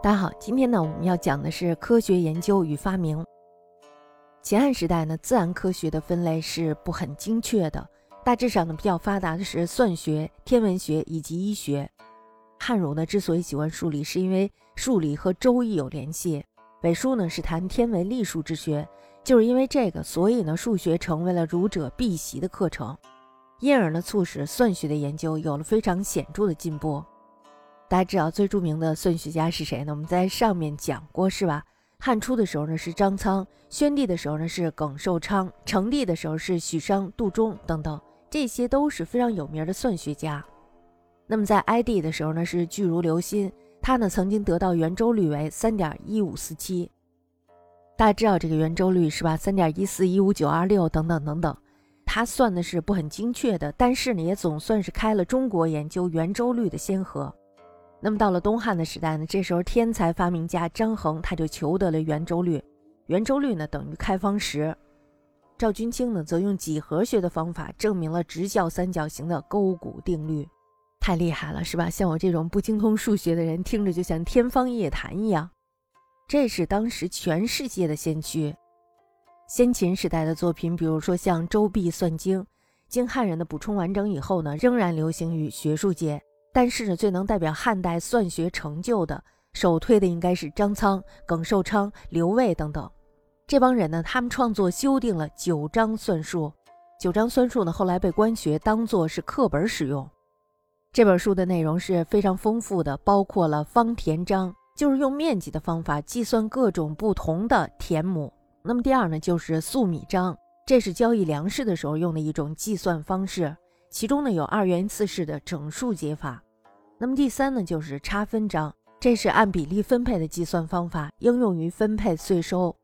大家好，今天呢我们要讲的是科学研究与发明。秦汉时代呢，自然科学的分类是不很精确的，大致上呢比较发达的是算学、天文学以及医学。汉儒呢之所以喜欢数理，是因为数理和周易有联系；北书呢是谈天文历数之学，就是因为这个，所以呢数学成为了儒者必习的课程，因而呢促使算学的研究有了非常显著的进步。大家知道最著名的算学家是谁呢？我们在上面讲过，是吧？汉初的时候呢是张苍，宣帝的时候呢是耿寿昌，成帝的时候是许商、杜忠等等，这些都是非常有名的算学家。那么在哀帝的时候呢是巨儒刘歆，他呢曾经得到圆周率为三点一五四七。大家知道这个圆周率是吧？三点一四一五九二六等等等等，他算的是不很精确的，但是呢也总算是开了中国研究圆周率的先河。那么到了东汉的时代呢，这时候天才发明家张衡他就求得了圆周率，圆周率呢等于开方时。赵君清呢则用几何学的方法证明了直角三角形的勾股定律，太厉害了，是吧？像我这种不精通数学的人，听着就像天方夜谭一样。这是当时全世界的先驱。先秦时代的作品，比如说像《周髀算经》，经汉人的补充完整以后呢，仍然流行于学术界。但是呢，最能代表汉代算学成就的，首推的应该是张苍、耿寿昌、刘卫等等这帮人呢。他们创作修订了《九章算术》，《九章算术》呢后来被官学当作是课本使用。这本书的内容是非常丰富的，包括了方田章，就是用面积的方法计算各种不同的田亩。那么第二呢，就是粟米章，这是交易粮食的时候用的一种计算方式。其中呢有二元一次式的整数解法，那么第三呢就是差分章，这是按比例分配的计算方法，应用于分配税收。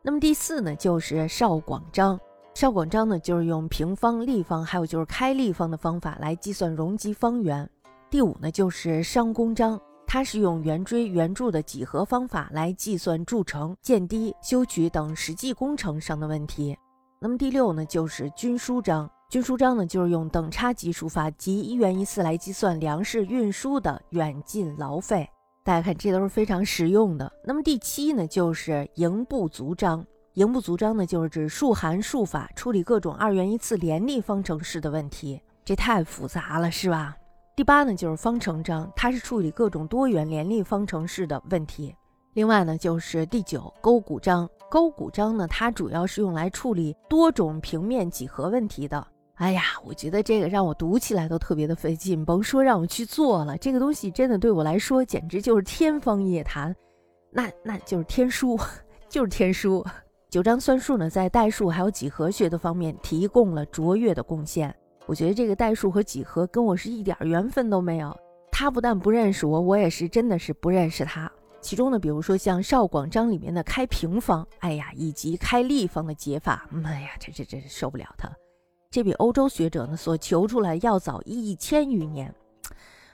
那么第四呢就是少广章，少广章呢就是用平方、立方，还有就是开立方的方法来计算容积方圆。第五呢就是商公章，它是用圆锥、圆柱的几何方法来计算筑城、建堤、修渠等实际工程上的问题。那么第六呢就是均书章。均书章呢，就是用等差级数法及一元一次来计算粮食运输的远近劳费。大家看，这都是非常实用的。那么第七呢，就是营不足章。营不足章呢，就是指数函数法处理各种二元一次联立方程式的问题。这太复杂了，是吧？第八呢，就是方程章，它是处理各种多元联立方程式的问题。另外呢，就是第九勾股章。勾股章呢，它主要是用来处理多种平面几何问题的。哎呀，我觉得这个让我读起来都特别的费劲，甭说让我去做了，这个东西真的对我来说简直就是天方夜谭，那那就是天书，就是天书。九章算术呢，在代数还有几何学的方面提供了卓越的贡献。我觉得这个代数和几何跟我是一点缘分都没有，他不但不认识我，我也是真的是不认识他。其中呢，比如说像少广章里面的开平方，哎呀，以及开立方的解法，哎呀，这这这受不了他。这比欧洲学者呢所求出来要早一千余年，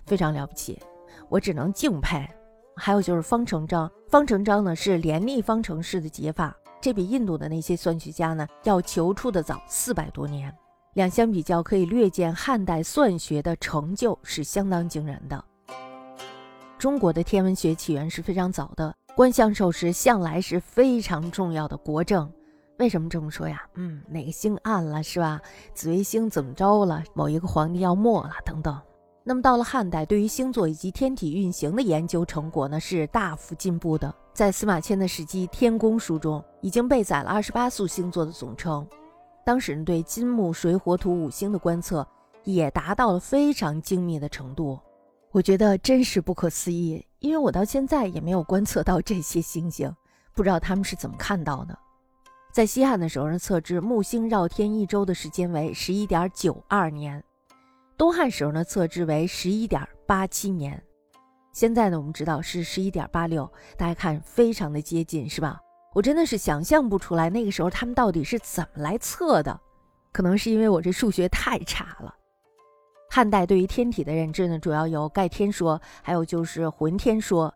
非常了不起，我只能敬佩。还有就是方程章，方程章呢是联立方程式的解法，这比印度的那些算学家呢要求出的早四百多年。两相比较，可以略见汉代算学的成就是相当惊人的。中国的天文学起源是非常早的，观象授时向来是非常重要的国政。为什么这么说呀？嗯，哪个星暗了是吧？紫微星怎么着了？某一个皇帝要没了等等。那么到了汉代，对于星座以及天体运行的研究成果呢，是大幅进步的。在司马迁的《史记·天宫书》中，已经被载了二十八宿星座的总称。当时人对金木水火土五星的观测，也达到了非常精密的程度。我觉得真是不可思议，因为我到现在也没有观测到这些星星，不知道他们是怎么看到的。在西汉的时候呢，测知木星绕天一周的时间为十一点九二年；东汉时候呢，测知为十一点八七年。现在呢，我们知道是十一点八六，大家看非常的接近，是吧？我真的是想象不出来那个时候他们到底是怎么来测的，可能是因为我这数学太差了。汉代对于天体的认知呢，主要有盖天说，还有就是浑天说。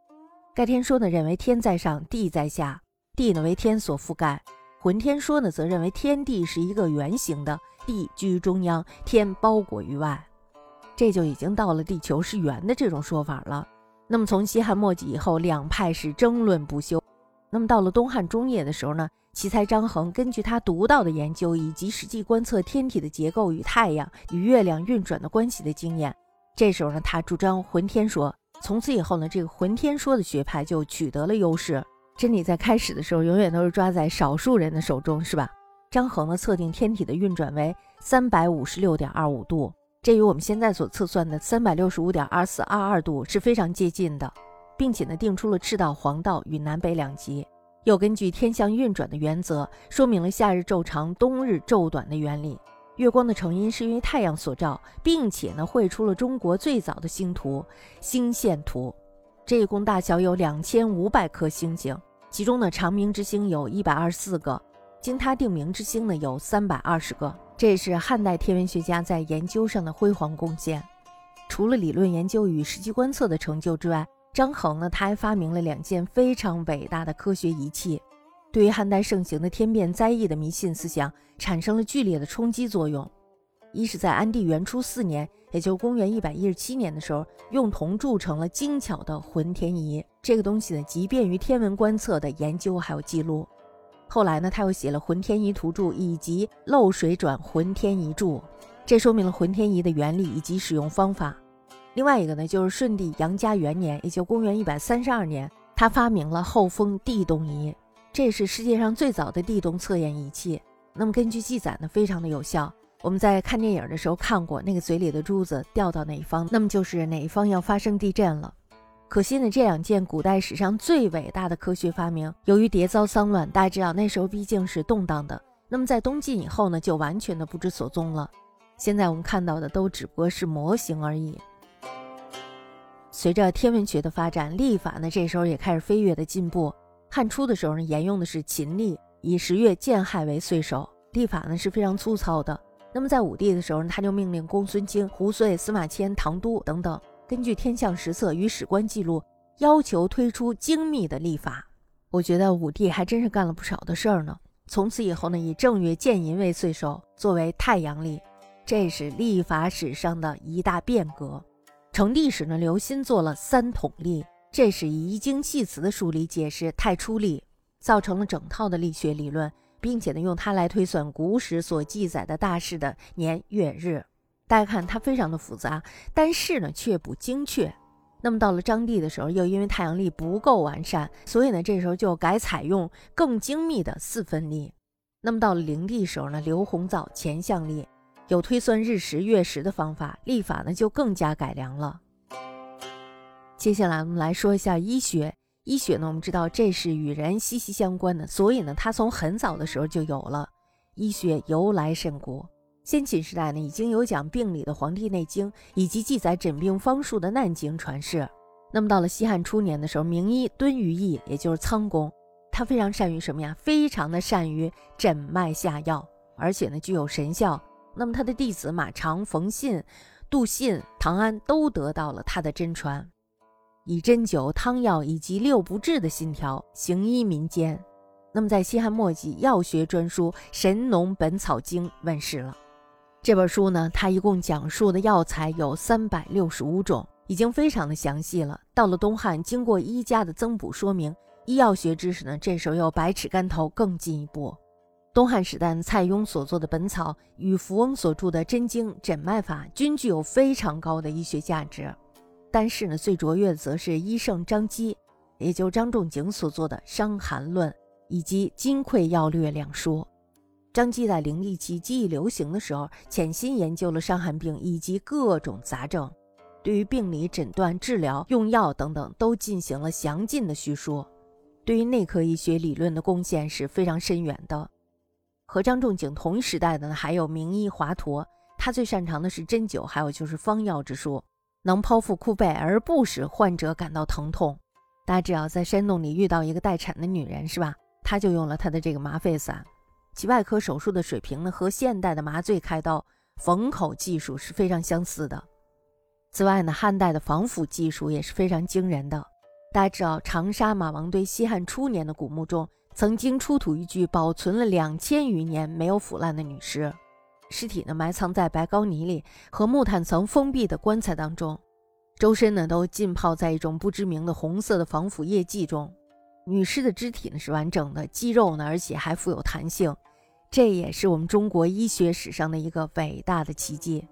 盖天说呢，认为天在上，地在下，地呢为天所覆盖。浑天说呢，则认为天地是一个圆形的，地居中央，天包裹于外，这就已经到了地球是圆的这种说法了。那么从西汉末期以后，两派是争论不休。那么到了东汉中叶的时候呢，奇才张衡根据他独到的研究以及实际观测天体的结构与太阳与月亮运转的关系的经验，这时候呢，他主张浑天说。从此以后呢，这个浑天说的学派就取得了优势。真理在开始的时候，永远都是抓在少数人的手中，是吧？张衡呢，测定天体的运转为三百五十六点二五度。这与我们现在所测算的三百六十五点二四二二度是非常接近的，并且呢，定出了赤道、黄道与南北两极，又根据天象运转的原则，说明了夏日昼长、冬日昼短的原理。月光的成因是因为太阳所照，并且呢，绘出了中国最早的星图——星线图。这一共大小有两千五百颗星星，其中呢，长明之星有一百二十四个，经他定名之星呢有三百二十个。这是汉代天文学家在研究上的辉煌贡献。除了理论研究与实际观测的成就之外，张衡呢，他还发明了两件非常伟大的科学仪器，对于汉代盛行的天变灾异的迷信思想产生了剧烈的冲击作用。一是，在安帝元初四年，也就公元一百一十七年的时候，用铜铸成了精巧的浑天仪。这个东西呢，即便于天文观测的研究还有记录。后来呢，他又写了《浑天仪图注》以及《漏水转浑天仪注》，这说明了浑天仪的原理以及使用方法。另外一个呢，就是顺帝杨家元年，也就公元一百三十二年，他发明了后封地动仪，这是世界上最早的地动测验仪器。那么根据记载呢，非常的有效。我们在看电影的时候看过，那个嘴里的珠子掉到哪一方，那么就是哪一方要发生地震了。可惜呢，这两件古代史上最伟大的科学发明，由于迭遭丧乱，大家知道那时候毕竟是动荡的。那么在东晋以后呢，就完全的不知所踪了。现在我们看到的都只不过是模型而已。随着天文学的发展，历法呢这时候也开始飞跃的进步。汉初的时候呢，沿用的是秦历，以十月建亥为岁首，历法呢是非常粗糙的。那么在武帝的时候呢，他就命令公孙卿、胡遂、司马迁、唐都等等。根据天象实测与史官记录，要求推出精密的历法。我觉得武帝还真是干了不少的事儿呢。从此以后呢，以正月建寅为岁首，作为太阳历，这是历法史上的一大变革。成帝时呢，刘歆做了三统历，这是以一经系辞的梳理解释太初历，造成了整套的力学理论，并且呢，用它来推算古史所记载的大事的年月日。大家看，它非常的复杂，但是呢却不精确。那么到了张帝的时候，又因为太阳历不够完善，所以呢这时候就改采用更精密的四分历。那么到了灵帝时候呢，刘洪造乾象历，有推算日食月食的方法，历法呢就更加改良了。接下来我们来说一下医学。医学呢，我们知道这是与人息息相关的，所以呢它从很早的时候就有了。医学由来甚古。先秦时代呢，已经有讲病理的《黄帝内经》，以及记载诊病方术的《难经》传世。那么到了西汉初年的时候，名医敦于义，也就是仓公，他非常善于什么呀？非常的善于诊脉下药，而且呢具有神效。那么他的弟子马长、冯信、杜信、唐安都得到了他的真传，以针灸、汤药以及六不治的信条行医民间。那么在西汉末期，药学专书《神农本草经》问世了。这本书呢，它一共讲述的药材有三百六十五种，已经非常的详细了。到了东汉，经过医家的增补说明，医药学知识呢，这时候又百尺竿头更进一步。东汉时代，蔡邕所做的《本草》与扶翁所著的《真经》诊脉法，均具有非常高的医学价值。但是呢，最卓越的则是医圣张基，也就张仲景所做的《伤寒论》以及《金匮要略》两书。张基在灵历期记忆流行的时候，潜心研究了伤寒病以及各种杂症，对于病理诊断、治疗、用药等等都进行了详尽的叙述，对于内科医学理论的贡献是非常深远的。和张仲景同一时代的呢，还有名医华佗，他最擅长的是针灸，还有就是方药之术，能剖腹哭背而不使患者感到疼痛。大家只要，在山洞里遇到一个待产的女人，是吧？他就用了他的这个麻沸散。其外科手术的水平呢和现代的麻醉开刀缝口技术是非常相似的。此外呢汉代的防腐技术也是非常惊人的。大家知道长沙马王堆西汉初年的古墓中曾经出土一具保存了两千余年没有腐烂的女尸尸体呢埋藏在白膏泥里和木炭层封闭的棺材当中。周身呢都浸泡在一种不知名的红色的防腐液剂中。女尸的肢体呢是完整的肌肉呢而且还富有弹性这也是我们中国医学史上的一个伟大的奇迹。